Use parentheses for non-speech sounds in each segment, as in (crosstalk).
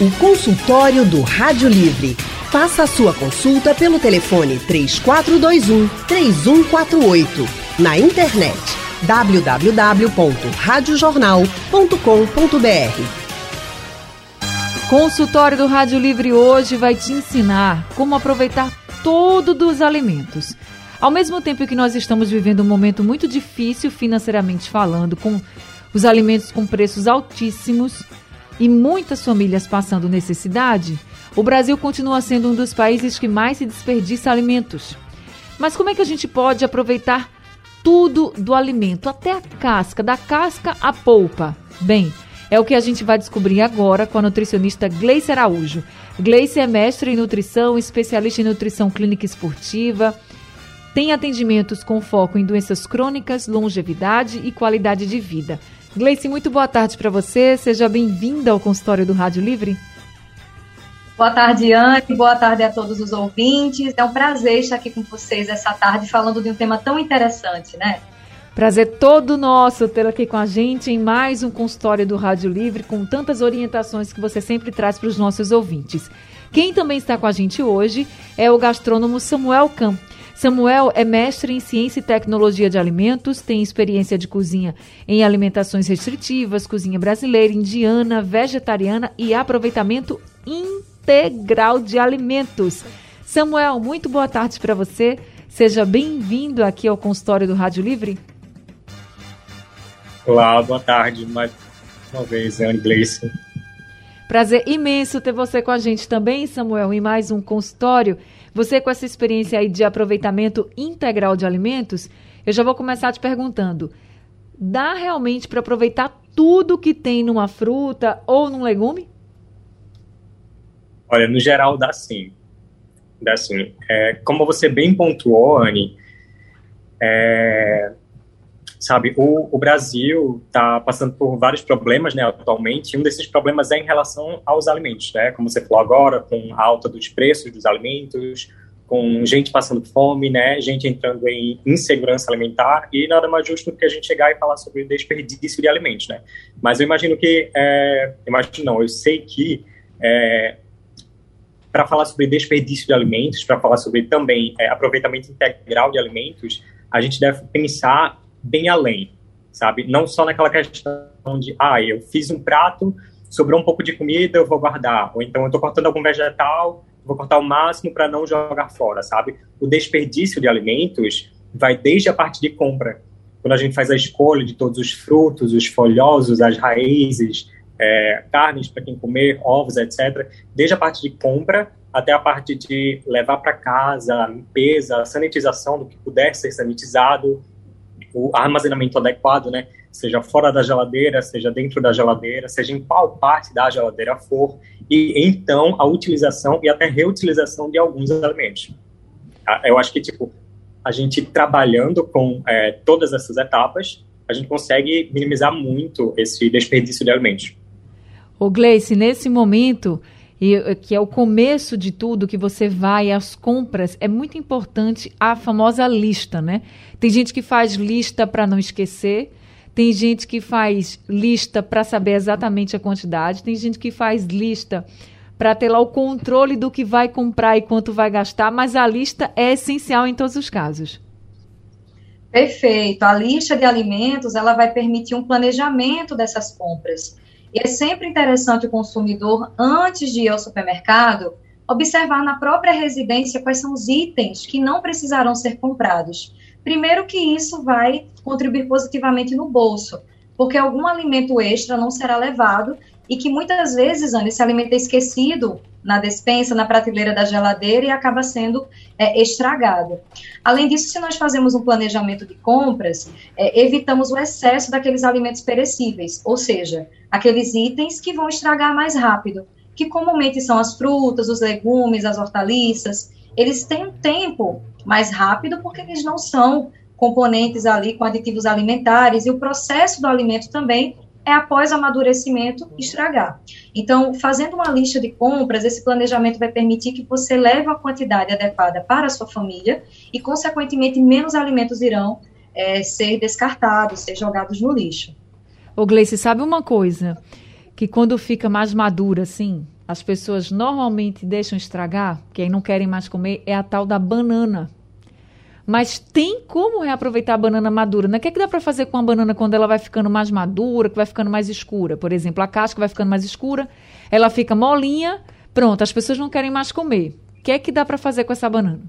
O consultório do Rádio Livre. Faça a sua consulta pelo telefone 3421 3148. Na internet www.radiojornal.com.br. Consultório do Rádio Livre hoje vai te ensinar como aproveitar tudo dos alimentos. Ao mesmo tempo que nós estamos vivendo um momento muito difícil financeiramente falando, com os alimentos com preços altíssimos, e muitas famílias passando necessidade, o Brasil continua sendo um dos países que mais se desperdiça alimentos. Mas como é que a gente pode aproveitar tudo do alimento, até a casca, da casca à polpa? Bem, é o que a gente vai descobrir agora com a nutricionista Gleice Araújo. Gleice é mestre em nutrição, especialista em nutrição clínica esportiva, tem atendimentos com foco em doenças crônicas, longevidade e qualidade de vida. Gleice, muito boa tarde para você. Seja bem-vinda ao consultório do Rádio Livre. Boa tarde, Anne. Boa tarde a todos os ouvintes. É um prazer estar aqui com vocês essa tarde falando de um tema tão interessante, né? Prazer todo nosso ter aqui com a gente em mais um consultório do Rádio Livre com tantas orientações que você sempre traz para os nossos ouvintes. Quem também está com a gente hoje é o gastrônomo Samuel Camp. Samuel é mestre em ciência e tecnologia de alimentos, tem experiência de cozinha em alimentações restritivas, cozinha brasileira, indiana, vegetariana e aproveitamento integral de alimentos. Samuel, muito boa tarde para você. Seja bem-vindo aqui ao consultório do Rádio Livre. Olá, boa tarde. Mais uma vez, Anne Gleison. Prazer imenso ter você com a gente também, Samuel, em mais um consultório. Você com essa experiência aí de aproveitamento integral de alimentos, eu já vou começar te perguntando: dá realmente para aproveitar tudo que tem numa fruta ou num legume? Olha, no geral dá sim. Dá sim. É, como você bem pontuou, Anne, é, sabe, o, o Brasil está passando por vários problemas, né, atualmente, e um desses problemas é em relação aos alimentos, né, como você falou agora, com a alta dos preços dos alimentos, com gente passando fome, né, gente entrando em insegurança alimentar, e nada mais justo do que a gente chegar e falar sobre desperdício de alimentos, né. Mas eu imagino que, é, imagino não, eu sei que é, para falar sobre desperdício de alimentos, para falar sobre também é, aproveitamento integral de alimentos, a gente deve pensar bem além, sabe? Não só naquela questão de, ah, eu fiz um prato, sobrou um pouco de comida, eu vou guardar. Ou então eu estou cortando algum vegetal, vou cortar o máximo para não jogar fora, sabe? O desperdício de alimentos vai desde a parte de compra. Quando a gente faz a escolha de todos os frutos, os folhosos, as raízes, é, carnes para quem comer, ovos, etc. Desde a parte de compra até a parte de levar para casa, limpeza, sanitização do que puder ser sanitizado, o armazenamento adequado, né? Seja fora da geladeira, seja dentro da geladeira, seja em qual parte da geladeira for, e então a utilização e até reutilização de alguns alimentos. Tá? Eu acho que, tipo, a gente trabalhando com é, todas essas etapas, a gente consegue minimizar muito esse desperdício de alimentos. O Gleice, nesse momento, e, eh, que é o começo de tudo, que você vai às compras, é muito importante a famosa lista, né? Tem gente que faz lista para não esquecer, tem gente que faz lista para saber exatamente a quantidade, tem gente que faz lista para ter lá o controle do que vai comprar e quanto vai gastar, mas a lista é essencial em todos os casos. Perfeito. A lista de alimentos, ela vai permitir um planejamento dessas compras. E é sempre interessante o consumidor, antes de ir ao supermercado, observar na própria residência quais são os itens que não precisarão ser comprados. Primeiro que isso vai contribuir positivamente no bolso, porque algum alimento extra não será levado e que muitas vezes, Ana, esse alimento é esquecido na despensa, na prateleira da geladeira e acaba sendo é, estragado. Além disso, se nós fazemos um planejamento de compras, é, evitamos o excesso daqueles alimentos perecíveis, ou seja, aqueles itens que vão estragar mais rápido, que comumente são as frutas, os legumes, as hortaliças. Eles têm um tempo mais rápido porque eles não são componentes ali com aditivos alimentares e o processo do alimento também é após amadurecimento estragar. Então, fazendo uma lista de compras, esse planejamento vai permitir que você leve a quantidade adequada para a sua família e, consequentemente, menos alimentos irão é, ser descartados, ser jogados no lixo. Ô Gleice, sabe uma coisa? Que quando fica mais madura, assim, as pessoas normalmente deixam estragar, que aí não querem mais comer, é a tal da banana. Mas tem como reaproveitar a banana madura. Né? O que, é que dá para fazer com a banana quando ela vai ficando mais madura, que vai ficando mais escura? Por exemplo, a casca vai ficando mais escura, ela fica molinha, pronto, as pessoas não querem mais comer. O que é que dá para fazer com essa banana?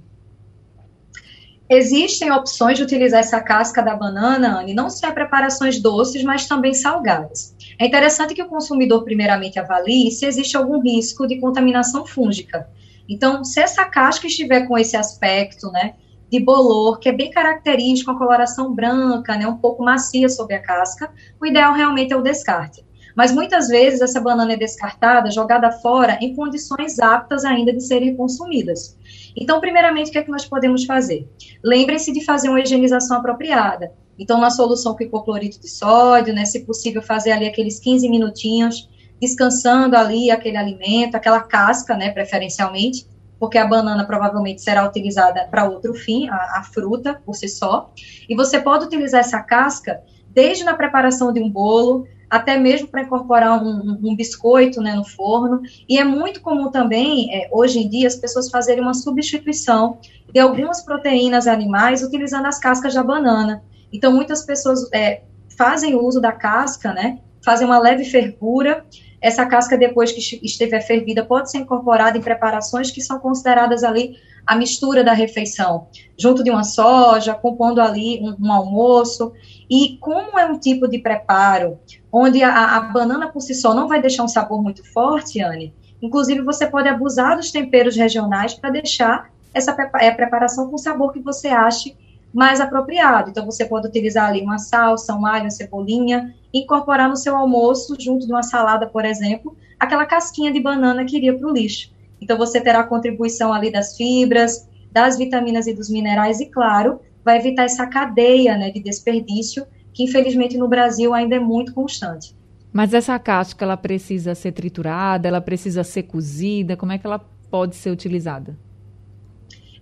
Existem opções de utilizar essa casca da banana, Anne, não só preparações doces, mas também salgadas. É interessante que o consumidor primeiramente avalie se existe algum risco de contaminação fúngica. Então, se essa casca estiver com esse aspecto, né, bolor, que é bem característico, a coloração branca, né, um pouco macia sobre a casca, o ideal realmente é o descarte. Mas muitas vezes essa banana é descartada, jogada fora, em condições aptas ainda de serem consumidas. Então, primeiramente, o que é que nós podemos fazer? Lembre-se de fazer uma higienização apropriada. Então, na solução com hipoclorito de sódio, né, se possível, fazer ali aqueles 15 minutinhos, descansando ali aquele alimento, aquela casca, né, preferencialmente, porque a banana provavelmente será utilizada para outro fim, a, a, fruta por si só. E você pode utilizar essa casca desde na preparação de um bolo, até mesmo para incorporar um, um, biscoito né, no forno. E é muito comum também, é, hoje em dia, as pessoas fazerem uma substituição de algumas proteínas animais utilizando as cascas da banana. Então, muitas pessoas é, fazem uso da casca, né? Fazem uma leve fervura essa casca, depois que estiver fervida, pode ser incorporada em preparações que são consideradas ali a mistura da refeição, junto de uma soja, compondo ali um, um almoço. E como é um tipo de preparo onde a, a, banana por si só não vai deixar um sabor muito forte, Anne, inclusive você pode abusar dos temperos regionais para deixar essa é, preparação com o sabor que você ache mais apropriado. Então, você pode utilizar ali uma salsa, um alho, uma cebolinha, incorporar no seu almoço, junto de uma salada, por exemplo, aquela casquinha de banana que iria para o lixo. Então, você terá a contribuição ali das fibras, das vitaminas e dos minerais, e, claro, vai evitar essa cadeia né, de desperdício, que, infelizmente, no Brasil ainda é muito constante. Mas essa casca, ela precisa ser triturada, ela precisa ser cozida, como é que ela pode ser utilizada?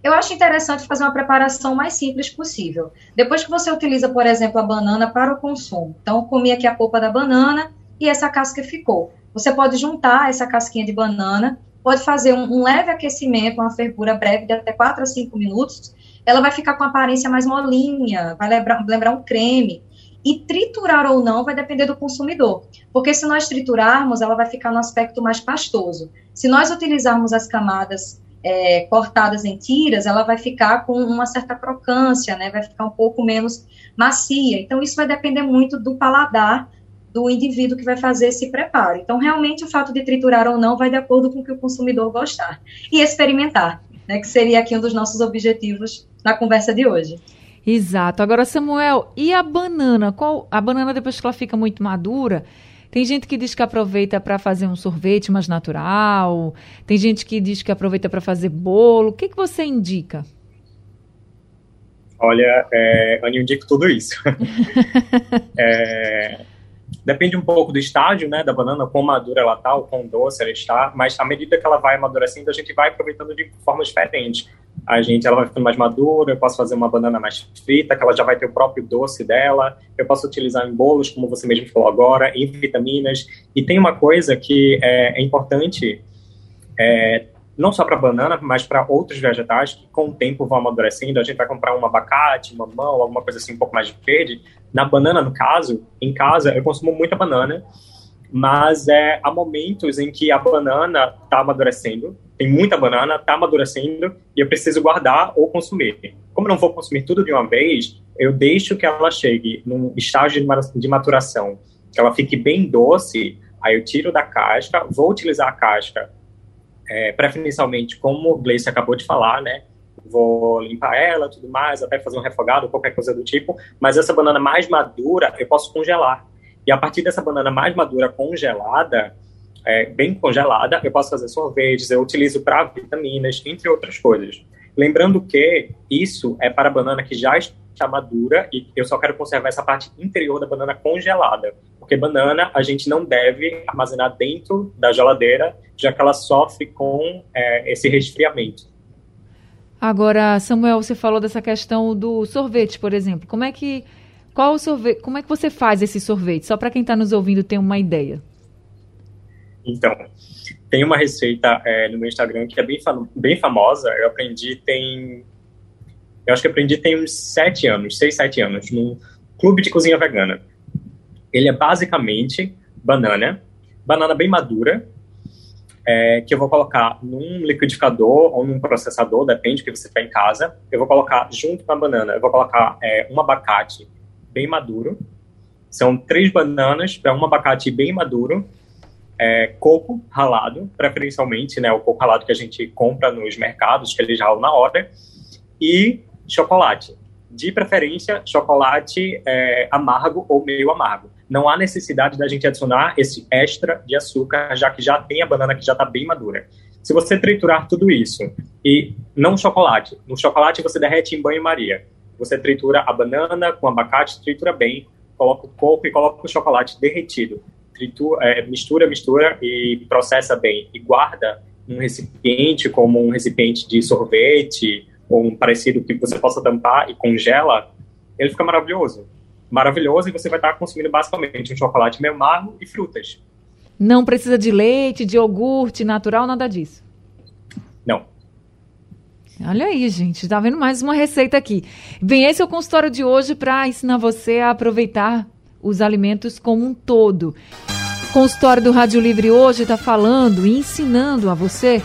Eu acho interessante fazer uma preparação mais simples possível. Depois que você utiliza, por exemplo, a banana para o consumo, então eu comi aqui a polpa da banana e essa casca ficou. Você pode juntar essa casquinha de banana, pode fazer um, um leve aquecimento, uma fervura breve de até 4 a 5 minutos. Ela vai ficar com aparência mais molinha, vai lembrar, lembrar um creme. E triturar ou não vai depender do consumidor. Porque se nós triturarmos, ela vai ficar no aspecto mais pastoso. Se nós utilizarmos as camadas é, cortadas em tiras, ela vai ficar com uma certa crocância, né? Vai ficar um pouco menos macia. Então, isso vai depender muito do paladar do indivíduo que vai fazer esse preparo. Então, realmente, o fato de triturar ou não vai de acordo com o que o consumidor gostar. E experimentar, né? Que seria aqui um dos nossos objetivos na conversa de hoje. Exato. Agora, Samuel, e a banana? Qual a banana depois que ela fica muito madura? Tem gente que diz que aproveita para fazer um sorvete mais natural, tem gente que diz que aproveita para fazer bolo. O que, que você indica? Olha, é, eu indico tudo isso. (laughs) é, depende um pouco do estágio, né, da banana, quão madura ela está, o quão doce ela está, mas à medida que ela vai amadurecendo, a gente vai aproveitando de forma diferente a gente ela vai ficando mais madura, eu posso fazer uma banana mais frita, que ela já vai ter o próprio doce dela, eu posso utilizar em bolos, como você mesmo falou agora, em vitaminas, e tem uma coisa que é, é importante, é, não só para banana, mas para outros vegetais que com o tempo vão amadurecendo, a gente vai comprar um abacate, mamão, alguma coisa assim um pouco mais verde, na banana, no caso, em casa, eu consumo muita banana, mas é, há momentos em que a banana está amadurecendo, tem muita banana, está amadurecendo e eu preciso guardar ou consumir. Como não vou consumir tudo de uma vez, eu deixo que ela chegue num estágio de maturação, que ela fique bem doce, aí eu tiro da casca, vou utilizar a casca, é, preferencialmente, como o Gleice acabou de falar, né? Vou limpar ela, tudo mais, até fazer um refogado, qualquer coisa do tipo, mas essa banana mais madura eu posso congelar e a partir dessa banana mais madura congelada, é, bem congelada, eu posso fazer sorvetes, eu utilizo para vitaminas, entre outras coisas. Lembrando que isso é para a banana que já está madura e eu só quero conservar essa parte interior da banana congelada. Porque banana a gente não deve armazenar dentro da geladeira, já que ela sofre com é, esse resfriamento. Agora, Samuel, você falou dessa questão do sorvete, por exemplo. Como é que qual o sorvete? Como é que você faz esse sorvete? Só para quem está nos ouvindo ter uma ideia. Então, tem uma receita é, no meu Instagram que é bem, bem famosa. Eu aprendi tem. Eu acho que aprendi tem uns sete anos, seis, sete anos, num clube de cozinha vegana. Ele é basicamente banana, banana bem madura, é, que eu vou colocar num liquidificador ou num processador, depende do que você tem em casa. Eu vou colocar junto com a banana, eu vou colocar é, um abacate bem maduro. São três bananas para um abacate bem maduro. É, coco ralado, preferencialmente, né, o coco ralado que a gente compra nos mercados, que eles ralam na hora, e chocolate. De preferência, chocolate é, amargo ou meio amargo não há necessidade da gente adicionar esse extra de açúcar, já que já tem a banana que já está bem madura. Se você triturar tudo isso e não chocolate, no chocolate você derrete em banho-maria. Você tritura a banana com abacate, tritura bem, coloca o coco e coloca o chocolate derretido. Tritura, é, mistura, mistura e processa bem. E guarda um recipiente como um recipiente de sorvete ou um parecido que você possa tampar e congela, ele fica maravilhoso maravilhoso e você vai estar consumindo basicamente um chocolate meio amargo e frutas. Não precisa de leite, de iogurte natural, nada disso. Olha aí, gente, tá vendo mais uma receita aqui. Bem, esse é o consultório de hoje para ensinar você a aproveitar os alimentos como um todo. O consultório do Rádio Livre hoje está falando e ensinando a você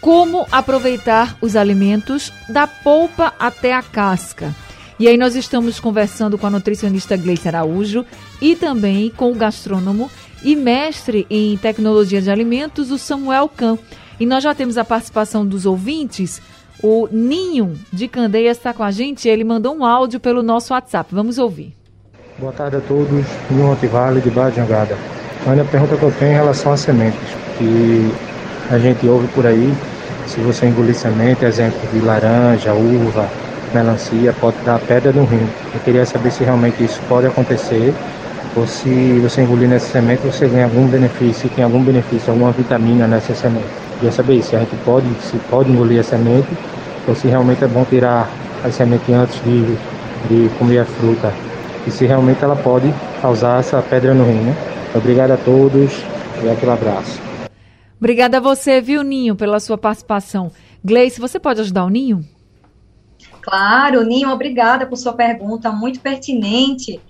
como aproveitar os alimentos da polpa até a casca. E aí nós estamos conversando com a nutricionista Gleice Araújo e também com o gastrônomo e mestre em tecnologia de alimentos, o Samuel Can. E nós já temos a participação dos ouvintes. O Ninho de Candeias está com a gente. Ele mandou um áudio pelo nosso WhatsApp. Vamos ouvir. Boa tarde a todos. Ninho Montivale de Barra de Jangada. A pergunta que eu tenho em relação às sementes, que a gente ouve por aí, se você engolir semente, exemplo de laranja, uva, melancia pode dar pedra no rim. Eu queria saber se realmente isso pode acontecer ou se você engolir nessa semente você ganha algum benefício, tem algum benefício, alguma vitamina nessa semente. Queria saber se a gente pode, se pode engolir a semente ou se realmente é bom tirar a semente antes de, de comer a fruta e se realmente ela pode causar essa pedra no rim. Né? Obrigado a todos e aquele abraço. Obrigada a você, viu, Ninho, pela sua participação. Gleice, você pode ajudar o Ninho? Claro, Ninho, obrigada por sua pergunta, muito pertinente.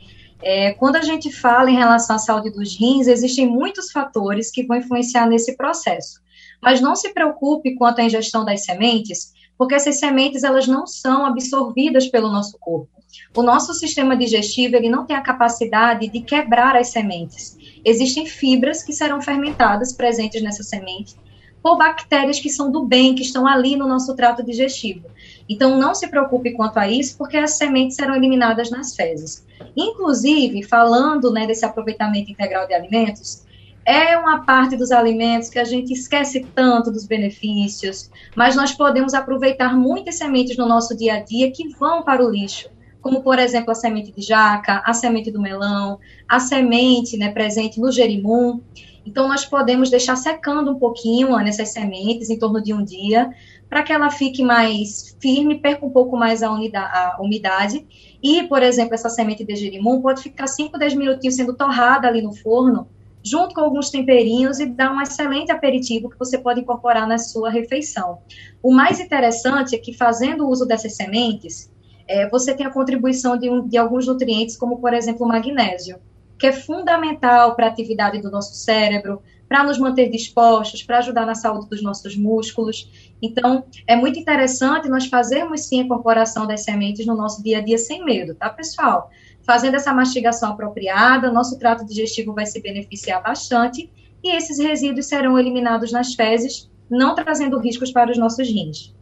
É, quando a gente fala em relação à saúde dos rins, existem muitos fatores que vão influenciar nesse processo. Mas não se preocupe quanto à ingestão das sementes, porque essas sementes elas não são absorvidas pelo nosso corpo. O nosso sistema digestivo ele não tem a capacidade de quebrar as sementes. Existem fibras que serão fermentadas presentes nessa semente por bactérias que são do bem, que estão ali no nosso trato digestivo. Então, não se preocupe quanto a isso, porque as sementes serão eliminadas nas fezes. Inclusive, falando né, desse aproveitamento integral de alimentos, é uma parte dos alimentos que a gente esquece tanto dos benefícios, mas nós podemos aproveitar muitas sementes no nosso dia a dia que vão para o lixo, como por exemplo a semente de jaca, a semente do melão, a semente né, presente no gerimum. Então, nós podemos deixar secando um pouquinho nessas sementes, em torno de um dia, para que ela fique mais firme, perca um pouco mais a, unidade, a umidade. E, por exemplo, essa semente de gerimum pode ficar 5, 10 minutinhos sendo torrada ali no forno, junto com alguns temperinhos e dar um excelente aperitivo que você pode incorporar na sua refeição. O mais interessante é que, fazendo uso dessas sementes, é, você tem a contribuição de, um, de alguns nutrientes, como, por exemplo, o magnésio, que é fundamental para a atividade do nosso cérebro, para nos manter dispostos, para ajudar na saúde dos nossos músculos. Então, é muito interessante nós fazermos sim a incorporação das sementes no nosso dia a dia sem medo, tá, pessoal? Fazendo essa mastigação apropriada, nosso trato digestivo vai se beneficiar bastante e esses resíduos serão eliminados nas fezes, não trazendo riscos para os nossos rins.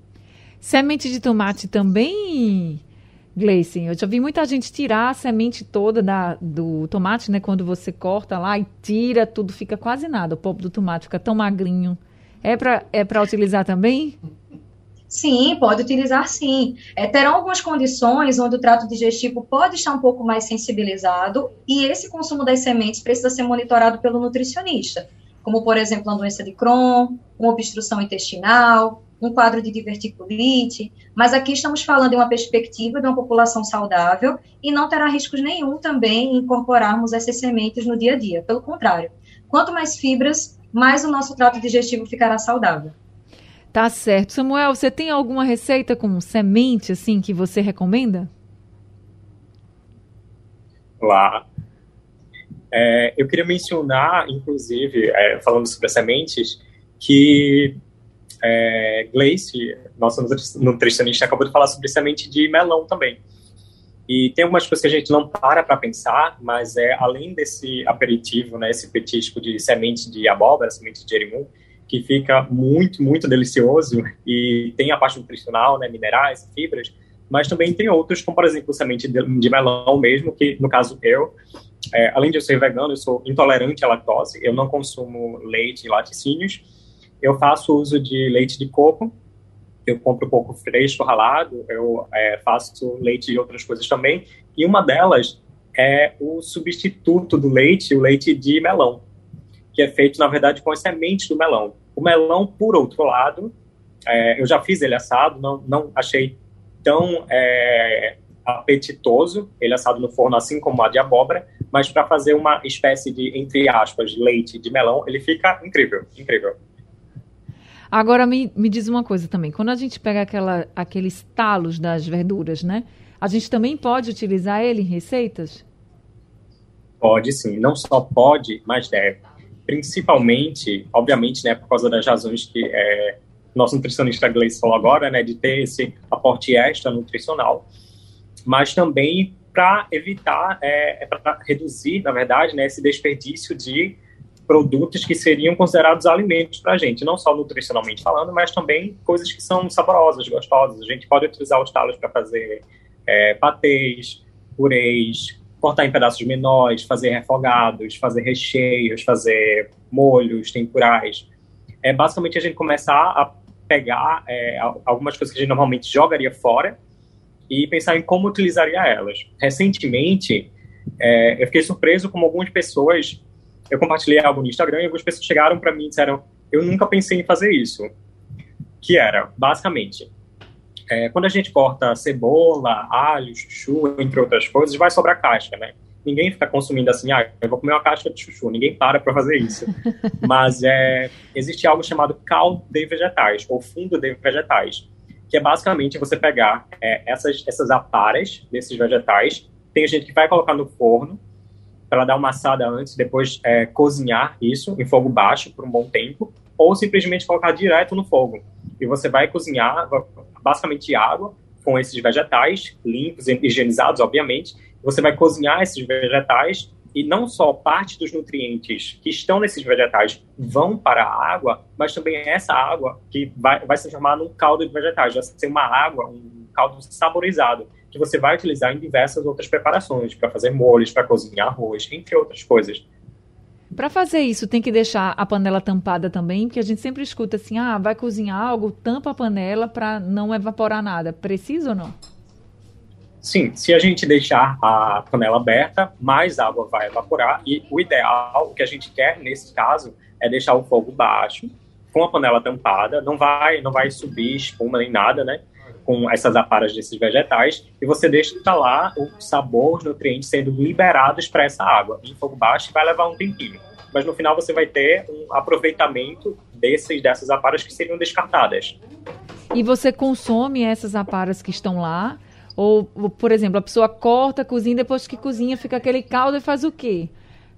Semente de tomate também Gleice, eu já vi muita gente tirar a semente toda da, do tomate, né? Quando você corta lá e tira, tudo fica quase nada. O polvo do tomate fica tão magrinho. É para é utilizar também? Sim, pode utilizar sim. É, terão algumas condições onde o trato digestivo pode estar um pouco mais sensibilizado e esse consumo das sementes precisa ser monitorado pelo nutricionista, como, por exemplo, uma doença de Crohn, uma obstrução intestinal, um quadro de diverticulite, mas aqui estamos falando de uma perspectiva de uma população saudável e não terá riscos nenhum também incorporarmos essas sementes no dia a dia. Pelo contrário, quanto mais fibras, mais o nosso trato digestivo ficará saudável. Tá certo. Samuel, você tem alguma receita com semente, assim, que você recomenda? Lá. É, eu queria mencionar, inclusive, é, falando sobre as sementes, que é, Gleice, nossa nutricionista, acabou de falar sobre semente de melão também. E tem algumas coisas que a gente não para para pensar, mas é além desse aperitivo, né, esse petisco de semente de abóbora, semente de jerimum, que fica muito, muito delicioso e tem a parte nutricional, né, minerais, fibras, mas também tem outros, como por exemplo semente de, de melão mesmo, que no caso eu, é, além de eu ser vegano, eu sou intolerante à lactose, eu não consumo leite e laticínios, eu faço uso de leite de coco, eu compro coco fresco ralado, eu é, faço leite e outras coisas também, e uma delas é o substituto do leite, o leite de melão, que é feito, na verdade, com as sementes do melão. O melão, por outro lado, é, eu já fiz ele assado, não, não achei tão é, apetitoso, ele assado no forno, assim como a de abóbora, mas para fazer uma espécie de, entre aspas, leite de melão, ele fica incrível, incrível. Agora me, me diz uma coisa também. Quando a gente pega aquela, aqueles talos das verduras, né? A gente também pode utilizar ele em receitas? Pode sim. Não só pode, mas deve. Principalmente, obviamente, né, por causa das razões que é, nosso nutricionista Gleice falou agora, né, de ter esse aporte extra nutricional, mas também para evitar, é, é para reduzir, na verdade, né, esse desperdício de produtos que seriam considerados alimentos para a gente, não só nutricionalmente falando, mas também coisas que são saborosas, gostosas. A gente pode utilizar os talos para fazer é, patês, purês, cortar em pedaços menores, fazer refogados, fazer recheios, fazer molhos, tempurais. É basicamente a gente começar a pegar é, algumas coisas que a gente normalmente jogaria fora e pensar em como utilizaria elas. Recentemente, é, eu fiquei surpreso como algumas pessoas eu compartilhei algo no Instagram e algumas pessoas chegaram para mim e disseram: Eu nunca pensei em fazer isso. Que era, basicamente, é, quando a gente corta cebola, alho, chuchu, entre outras coisas, vai sobrar casca, né? Ninguém fica consumindo assim, ah, eu vou comer uma casca de chuchu. Ninguém para para fazer isso. (laughs) Mas é, existe algo chamado caldo de vegetais, ou fundo de vegetais, que é basicamente você pegar é, essas, essas aparas desses vegetais. Tem gente que vai colocar no forno, para dar uma assada antes, depois é, cozinhar isso em fogo baixo por um bom tempo, ou simplesmente colocar direto no fogo. E você vai cozinhar basicamente água com esses vegetais, limpos higienizados, obviamente. Você vai cozinhar esses vegetais e não só parte dos nutrientes que estão nesses vegetais vão para a água, mas também essa água que vai, vai se transformar num caldo de vegetais, vai ser uma água, um caldo saborizado que você vai utilizar em diversas outras preparações, para fazer molhos, para cozinhar arroz, entre outras coisas. Para fazer isso, tem que deixar a panela tampada também, porque a gente sempre escuta assim: ah, vai cozinhar algo, tampa a panela para não evaporar nada. Precisa ou não? Sim, se a gente deixar a panela aberta, mais água vai evaporar. E o ideal, o que a gente quer nesse caso, é deixar o fogo baixo, com a panela tampada. Não vai, não vai subir espuma nem nada, né? Com essas aparas desses vegetais e você deixa lá o sabor, os nutrientes sendo liberados para essa água em fogo baixo vai levar um tempinho. Mas no final você vai ter um aproveitamento desses, dessas aparas que seriam descartadas. E você consome essas aparas que estão lá? Ou, por exemplo, a pessoa corta, cozinha, depois que cozinha fica aquele caldo e faz o quê?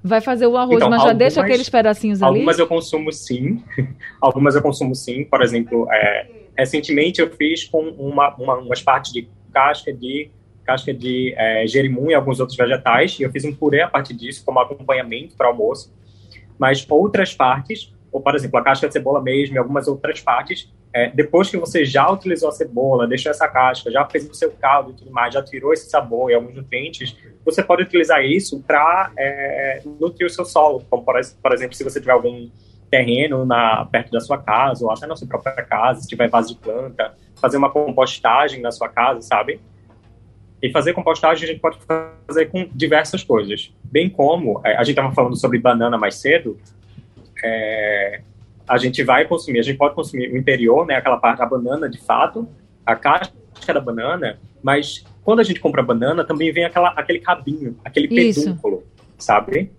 Vai fazer o arroz, então, mas já deixa aqueles pedacinhos ali? Algumas eu consumo sim. (laughs) algumas eu consumo sim. Por exemplo, é, recentemente eu fiz com uma, uma, umas partes de casca de casca de é, gerimum e alguns outros vegetais, e eu fiz um purê a partir disso como acompanhamento para almoço. Mas outras partes, ou por exemplo, a casca de cebola mesmo e algumas outras partes, é, depois que você já utilizou a cebola, deixou essa casca, já fez o seu caldo e tudo mais, já tirou esse sabor e alguns nutrientes, você pode utilizar isso para é, nutrir o seu solo, como por, por exemplo, se você tiver algum terreno na, perto da sua casa, ou até na sua própria casa, se tiver vaso de planta, fazer uma compostagem na sua casa, sabe? E fazer compostagem a gente pode fazer com diversas coisas. Bem como, é, a gente estava falando sobre banana mais cedo, é, a gente vai consumir, a gente pode consumir o interior, né, aquela parte da banana de fato, a casca da banana, mas quando a gente compra banana, também vem aquela, aquele cabinho, aquele pedúnculo, sabe?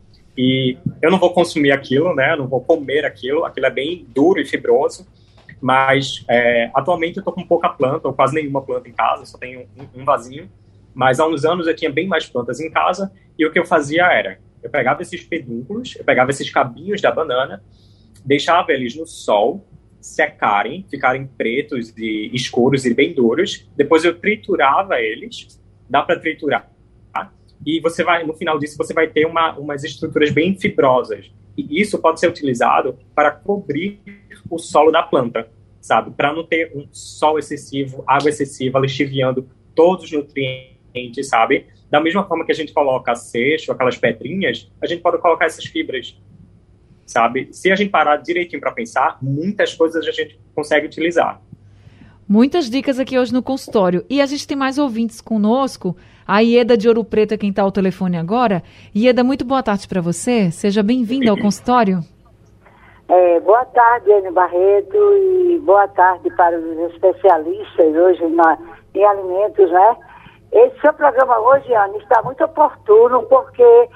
E eu não vou consumir aquilo, né? Eu não vou comer aquilo. Aquilo é bem duro e fibroso. Mas é, atualmente eu tô com pouca planta, ou quase nenhuma planta em casa, só tenho um, um vasinho. Mas há uns anos eu tinha bem mais plantas em casa e o que eu fazia era, eu pegava esses pedúnculos, eu pegava esses cabinhos da banana, deixava eles no sol, secarem, ficarem pretos e escuros e bem duros. Depois eu triturava eles, dá para triturar. E você vai, no final disso, você vai ter uma, umas estruturas bem fibrosas. E isso pode ser utilizado para cobrir o solo da planta, sabe? Para não ter um sol excessivo, água excessiva, lixiviando todos os nutrientes, sabe? Da mesma forma que a gente coloca seixo, aquelas pedrinhas, a gente pode colocar essas fibras, sabe? Se a gente parar direitinho para pensar, muitas coisas a gente consegue utilizar. Muitas dicas aqui hoje no consultório. E a gente tem mais ouvintes conosco. A Ieda de Ouro Preto é quem está ao telefone agora. Ieda, muito boa tarde para você. Seja bem-vinda ao (clears throat) consultório. É, boa tarde, Anne Barreto, e boa tarde para os especialistas hoje na, em alimentos, né? Esse seu programa hoje, Anne, está muito oportuno porque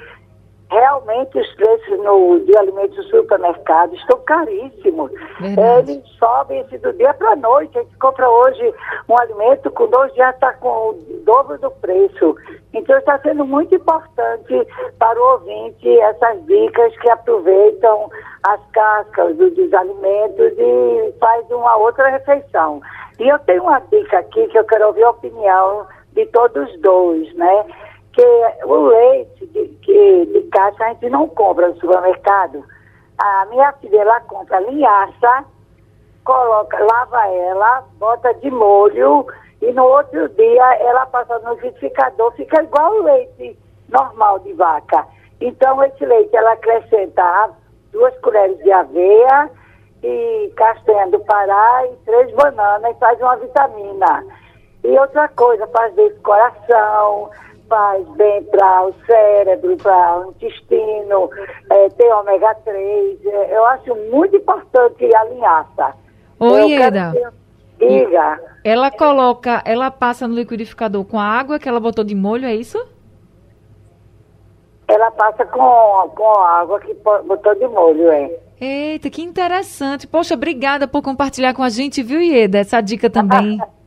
realmente os preços no, de alimentos do supermercado estão caríssimos. Eles sobem assim, do dia para a noite. A gente compra hoje um alimento, com dois dias está com o dobro do preço. Então está sendo muito importante para o ouvinte essas dicas que aproveitam as cascas dos alimentos e faz uma outra refeição. E eu tenho uma dica aqui que eu quero ouvir a opinião de todos dois, né? Que o leite de, que, de caixa a gente não compra no supermercado. A minha filha, ela compra linhaça, coloca, lava ela, bota de molho e no outro dia ela passa no liquidificador, fica igual o leite normal de vaca. Então esse leite ela acrescenta duas colheres de aveia e castanha do Pará e três bananas e faz uma vitamina. E outra coisa, faz bem coração, faz bem para o cérebro, para o intestino, é, tem ômega 3. É, eu acho muito importante a linhaça. Oi, Eda. Diga. Ela coloca, ela passa no liquidificador com a água que ela botou de molho, é isso? Ela passa com, com a água que botou de molho, é. Eita, que interessante. Poxa, obrigada por compartilhar com a gente, viu, Ieda, essa dica também. (laughs)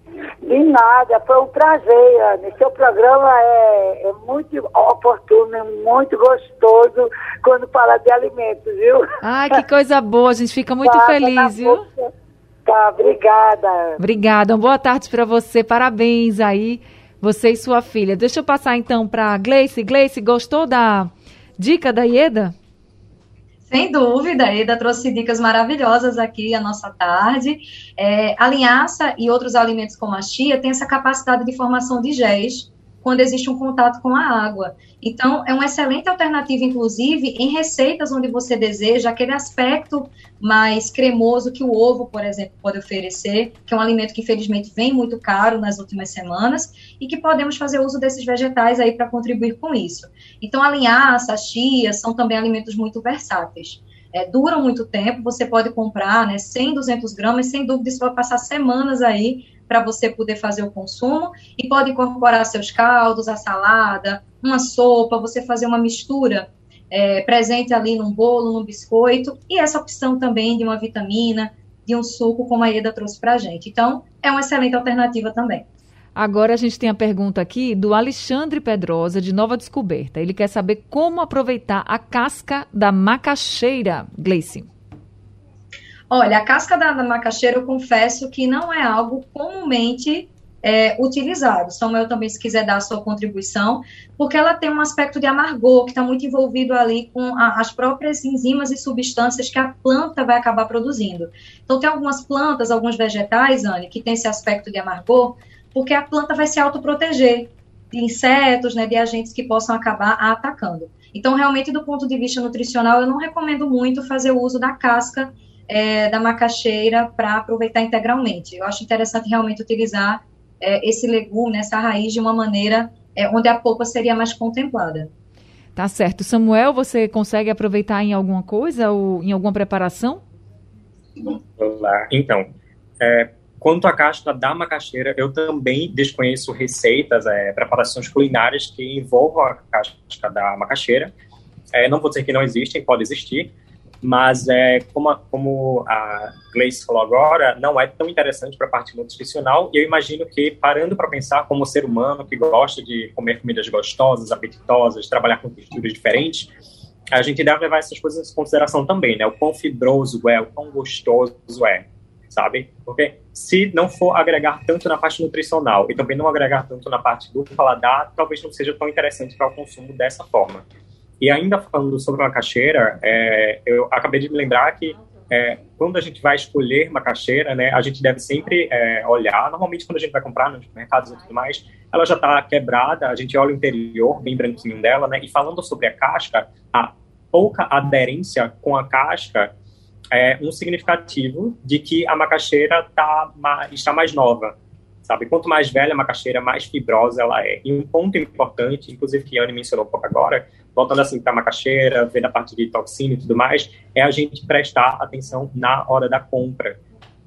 De nada, foi um prazer, Anne. Seu programa é, é muito oportuno, é muito gostoso quando fala de alimentos, viu? Ai, que coisa boa, a gente fica muito tá, feliz, viu? Tá, obrigada. Obrigada, uma boa tarde para você, parabéns aí, você e sua filha. Deixa eu passar então para Gleice. Gleice, gostou da dica da Ieda? Sem dúvida, Eda trouxe dicas maravilhosas aqui a nossa tarde. É, a linhaça e outros alimentos como a chia têm essa capacidade de formação de géis quando existe um contato com a água. Então, é uma excelente alternativa, inclusive, em receitas onde você deseja aquele aspecto mais cremoso que o ovo, por exemplo, pode oferecer, que é um alimento que, infelizmente, vem muito caro nas últimas semanas, e que podemos fazer uso desses vegetais aí para contribuir com isso. Então, a linhaça, a chia, são também alimentos muito versáteis. É, duram muito tempo, você pode comprar né, 100, 200 gramas, sem dúvida isso vai passar semanas aí para você poder fazer o consumo e pode incorporar seus caldos, a salada, uma sopa, você fazer uma mistura é, presente ali num bolo, num biscoito, e essa opção também de uma vitamina, de um suco, como a Eda trouxe para a gente. Então, é uma excelente alternativa também. Agora a gente tem a pergunta aqui do Alexandre Pedrosa, de Nova Descoberta. Ele quer saber como aproveitar a casca da macaxeira, Gleice. Olha, a casca da, macaxeira, eu confesso que não é algo comumente é, utilizado. Samuel também, se quiser dar a sua contribuição, porque ela tem um aspecto de amargor que está muito envolvido ali com a, as próprias enzimas e substâncias que a planta vai acabar produzindo. Então, tem algumas plantas, alguns vegetais, Anne, que tem esse aspecto de amargor, porque a planta vai se autoproteger de insetos, né, de agentes que possam acabar atacando. Então, realmente, do ponto de vista nutricional, eu não recomendo muito fazer o uso da casca é, da macaxeira para aproveitar integralmente. Eu acho interessante realmente utilizar é, esse legume, essa raiz, de uma maneira é, onde a polpa seria mais contemplada. Tá certo. Samuel, você consegue aproveitar em alguma coisa ou em alguma preparação? Olá. Então, é, quanto à casca da macaxeira, eu também desconheço receitas, é, preparações culinárias que envolvam a casca da macaxeira, É, não vou dizer que não existem, pode existir, mas é, como, a, como a Gleice falou agora, não é tão interessante para a parte nutricional, e eu imagino que, parando para pensar como ser humano que gosta de comer comidas gostosas, apetitosas, trabalhar com texturas diferentes, a gente deve levar essas coisas em consideração também, né? O quão fibroso é, o quão gostoso é, sabe? Porque se não for agregar tanto na parte nutricional e também não agregar tanto na parte do paladar, talvez não seja tão interessante para o consumo dessa forma. E ainda falando sobre macaxeira, é, eu acabei de me lembrar que é, quando a gente vai escolher macaxeira, né, a gente deve sempre é, olhar, normalmente quando a gente vai comprar nos mercados e tudo mais, ela já está quebrada, a gente olha o interior, bem branquinho dela, né, e falando sobre a casca, a pouca aderência com a casca é um significativo de que a macaxeira tá, está mais nova, sabe? Quanto mais velha a macaxeira, mais fibrosa ela é. E um ponto importante, inclusive que a Anne mencionou um pouco agora, voltando assim para a macaxeira, vendo a parte de toxina e tudo mais, é a gente prestar atenção na hora da compra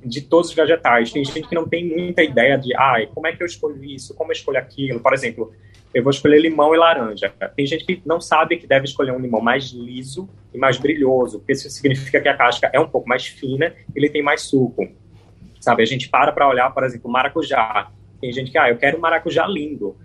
de todos os vegetais. Tem gente que não tem muita ideia de, ah, como é que eu escolho isso, como eu escolho aquilo. Por exemplo, eu vou escolher limão e laranja. Tem gente que não sabe que deve escolher um limão mais liso e mais brilhoso, porque isso significa que a casca é um pouco mais fina, ele tem mais suco. Sabe, a gente para para olhar, por exemplo, maracujá. Tem gente que, ah, eu quero um maracujá lindo.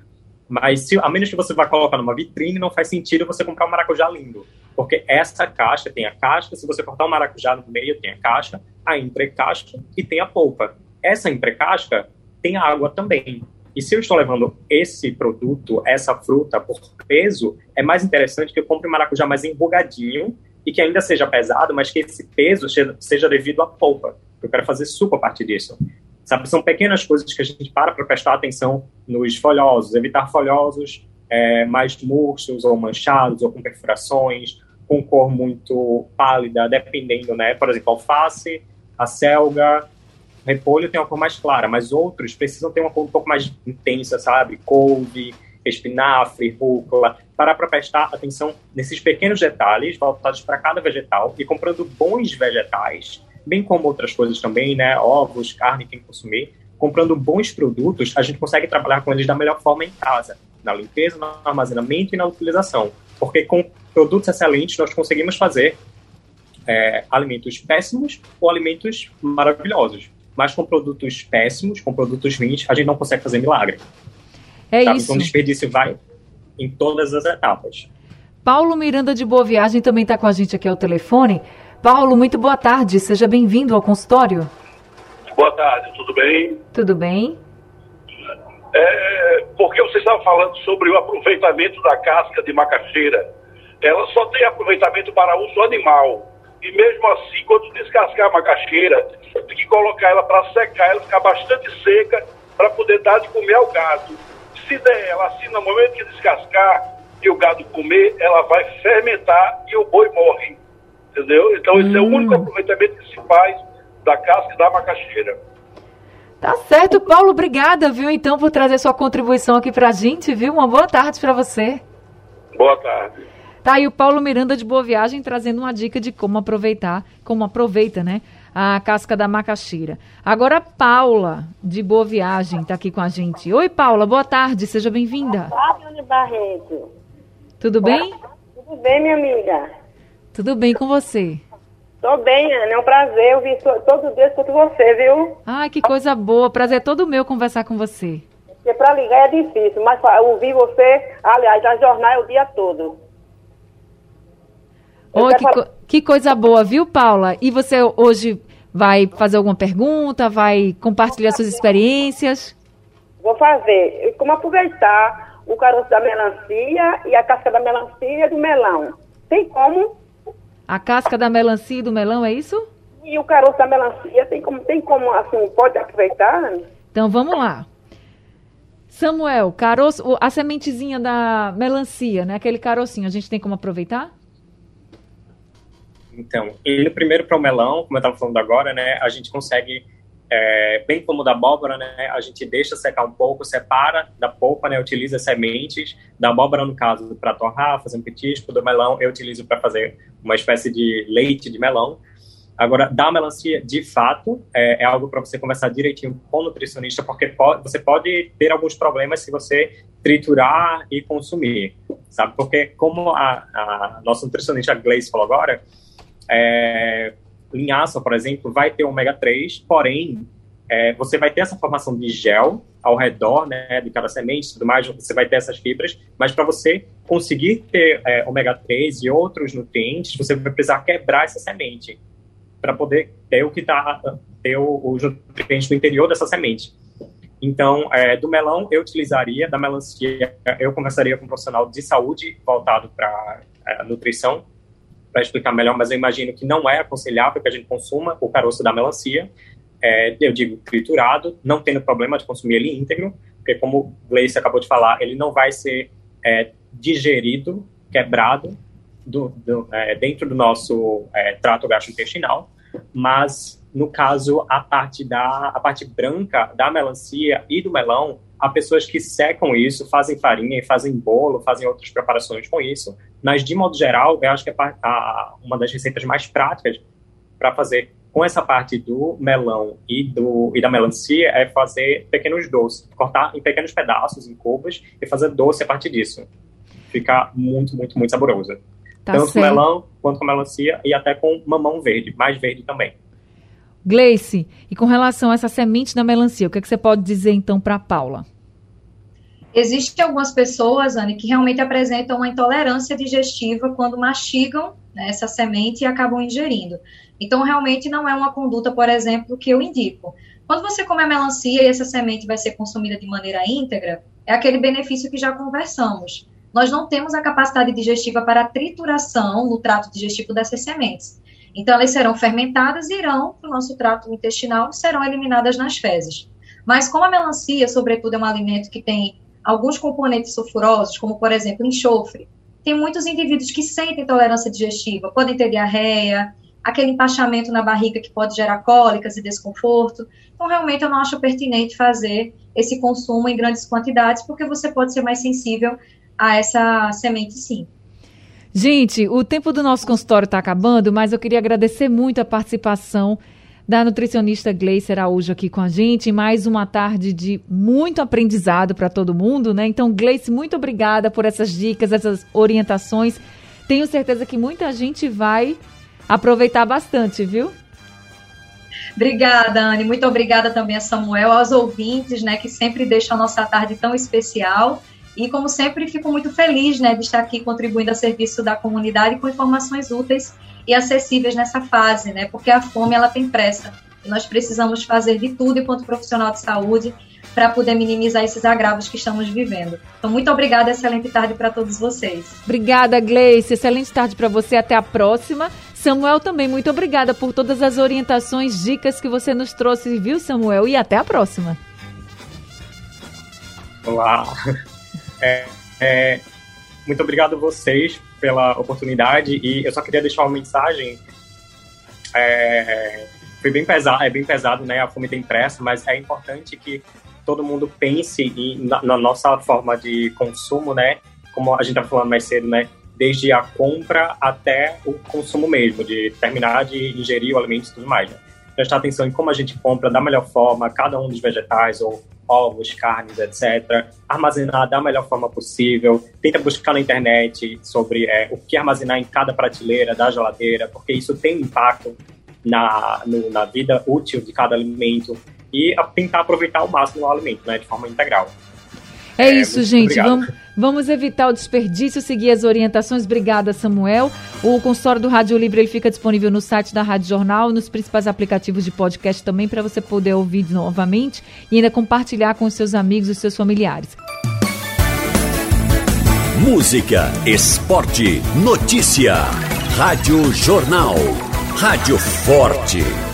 Mas se, a menos que você vá colocar numa vitrine, não faz sentido você comprar um maracujá lindo. Porque essa caixa tem a casca, se você cortar um maracujá no meio, tem a casca, a entrecasca e tem a polpa. Essa entrecasca tem água também. E se eu estou levando esse produto, essa fruta, por peso, é mais interessante que eu compre um maracujá mais enrugadinho e que ainda seja pesado, mas que esse peso seja devido à polpa. Eu quero fazer suco a partir disso. Sabe, são pequenas coisas que a gente para para prestar atenção nos folhosos, evitar folhosos é, mais murchos ou manchados ou com perfurações, com cor muito pálida, dependendo, né? Por exemplo, alface, a selga, repolho tem uma cor mais clara, mas outros precisam ter uma cor um pouco mais intensa, sabe? Couve, espinafre, rúcula, para para prestar atenção nesses pequenos detalhes voltados para cada vegetal e comprando bons vegetais bem como outras coisas também, né? Ovos, carne, quem consumir. Comprando bons produtos, a gente consegue trabalhar com eles da melhor forma em casa, na limpeza, no armazenamento e na utilização. Porque com produtos excelentes nós conseguimos fazer é, alimentos péssimos ou alimentos maravilhosos. Mas com produtos péssimos, com produtos ruins, a gente não consegue fazer milagre. É isso. Então o desperdício vai em todas as etapas. Paulo Miranda de Boa Viagem também está com a gente aqui ao telefone. Paulo, muito boa tarde. Seja bem-vindo ao consultório. Boa tarde, tudo bem? Tudo bem. É, porque você estava falando sobre o aproveitamento da casca de macaxeira. Ela só tem aproveitamento para uso animal. E mesmo assim, quando descascar a macaxeira, tem que colocar ela para secar, ela ficar bastante seca para poder dar de comer ao gado. Se der ela assim, no momento que descascar e o gado comer, ela vai fermentar e o boi morre entendeu? Então, esse hum. é o único hum. aproveitamento que se faz da casca da macaxeira. Tá certo, Paulo, obrigada, viu, então, por trazer sua contribuição aqui pra gente, viu? Uma boa tarde para você. Boa tarde. Tá aí o Paulo Miranda de Boa Viagem trazendo uma dica de como aproveitar, como aproveita, né, a casca da macaxeira. Agora, Paula, de Boa Viagem, tá aqui com a gente. Oi, Paula, boa tarde, seja bem-vinda. Boa tarde, Barreto. Tudo bem? Tudo bem, minha amiga. Tudo bem com você? Tô bem, Ana. É um prazer ouvir todo dia escuto você, viu? Ai, que coisa boa. Prazer é todo meu conversar com você. Porque pra ligar é difícil, mas ouvir você, aliás, a jornal é o dia todo. Oi, que, co que coisa boa, viu, Paula? E você hoje vai fazer alguma pergunta? Vai compartilhar suas experiências? Vou fazer. Como aproveitar o caroço da melancia e a casca da melancia e do melão? Tem como? A casca da melancia e do melão, é isso? E o caroço da melancia, tem como, tem como assim, pode aproveitar? Então vamos lá. Samuel, caroço, a sementezinha da melancia, né? Aquele carocinho, a gente tem como aproveitar? Então, indo primeiro para o melão, como eu estava falando agora, né? A gente consegue é, bem como da abóbora, né, a gente deixa secar um pouco, separa da polpa, né, utiliza sementes, da abóbora, no caso, para torrar, fazer um petisco, do melão eu utilizo para fazer uma espécie de leite de melão. Agora, da melancia, de fato, é, é algo para você conversar direitinho com o nutricionista, porque pode, você pode ter alguns problemas se você triturar e consumir, sabe? Porque como a, a nossa nutricionista Gleice falou agora, é, linhaça, por exemplo, vai ter ômega 3, porém, é, você vai ter essa formação de gel ao redor né, de cada semente e tudo mais, você vai ter essas fibras, mas para você conseguir ter é, ômega 3 e outros nutrientes, você vai precisar quebrar essa semente para poder ter o que está, ter os nutrientes no interior dessa semente. Então, é, do melão eu utilizaria, da melancia eu conversaria com um profissional de saúde voltado para é, nutrição, para explicar melhor, mas eu imagino que não é aconselhável que a gente consuma o caroço da melancia, é, eu digo triturado, não tendo problema de consumir ele íntegro, porque como o Gleice acabou de falar, ele não vai ser é, digerido, quebrado do, do, é, dentro do nosso é, trato gastrointestinal, mas no caso a parte da a parte branca da melancia e do melão, há pessoas que secam isso, fazem farinha, fazem bolo, fazem outras preparações com isso. Mas de modo geral, eu acho que é uma das receitas mais práticas para fazer com essa parte do melão e, do, e da melancia é fazer pequenos doces, cortar em pequenos pedaços, em cubos, e fazer doce a partir disso. Fica muito, muito, muito saboroso. Tá Tanto com melão quanto com melancia e até com mamão verde, mais verde também. Gleice, e com relação a essa semente da melancia, o que, é que você pode dizer então para Paula? Existem algumas pessoas, Anne, que realmente apresentam uma intolerância digestiva quando mastigam né, essa semente e acabam ingerindo. Então, realmente não é uma conduta, por exemplo, que eu indico. Quando você come a melancia e essa semente vai ser consumida de maneira íntegra, é aquele benefício que já conversamos. Nós não temos a capacidade digestiva para a trituração no trato digestivo dessas sementes. Então, elas serão fermentadas e irão para o nosso trato intestinal, serão eliminadas nas fezes. Mas como a melancia, sobretudo, é um alimento que tem alguns componentes sulfurosos, como, por exemplo, enxofre, tem muitos indivíduos que sentem intolerância digestiva, podem ter diarreia, aquele empachamento na barriga que pode gerar cólicas e desconforto. Então, realmente, eu não acho pertinente fazer esse consumo em grandes quantidades, porque você pode ser mais sensível a essa semente, sim. Gente, o tempo do nosso consultório está acabando, mas eu queria agradecer muito a participação da nutricionista Gleice Araújo aqui com a gente. Mais uma tarde de muito aprendizado para todo mundo, né? Então, Gleice, muito obrigada por essas dicas, essas orientações. Tenho certeza que muita gente vai aproveitar bastante, viu? Obrigada, Anne. Muito obrigada também a Samuel, aos ouvintes, né, que sempre deixam a nossa tarde tão especial. E, como sempre, fico muito feliz né, de estar aqui contribuindo a serviço da comunidade com informações úteis e acessíveis nessa fase, né? Porque a fome ela tem pressa. E nós precisamos fazer de tudo enquanto profissional de saúde para poder minimizar esses agravos que estamos vivendo. Então, muito obrigada, excelente tarde para todos vocês. Obrigada, Gleice. Excelente tarde para você. Até a próxima. Samuel, também muito obrigada por todas as orientações, dicas que você nos trouxe, viu, Samuel? E até a próxima. Olá. É, é, muito obrigado a vocês pela oportunidade e eu só queria deixar uma mensagem. É, foi bem pesado, é bem pesado, né? A fome tem pressa, mas é importante que todo mundo pense em, na, na, nossa forma de consumo, né? Como a gente estava falando mais cedo, né? Desde a compra até o consumo mesmo, de terminar de ingerir o alimento e tudo mais. Né? Prestar atenção em como a gente compra da melhor forma cada um dos vegetais ou ovos, carnes, etc. Armazenar da melhor forma possível. Tenta buscar na internet sobre é, o que armazenar em cada prateleira da geladeira, porque isso tem impacto na, no, na vida útil de cada alimento e tentar aproveitar ao máximo o alimento, né, de forma integral. É, é isso, gente. Vamos, vamos evitar o desperdício, seguir as orientações. Obrigada, Samuel. O consultório do Rádio Livre ele fica disponível no site da Rádio Jornal, nos principais aplicativos de podcast também, para você poder ouvir novamente e ainda compartilhar com os seus amigos e seus familiares. Música, esporte, notícia. Rádio Jornal. Rádio Forte.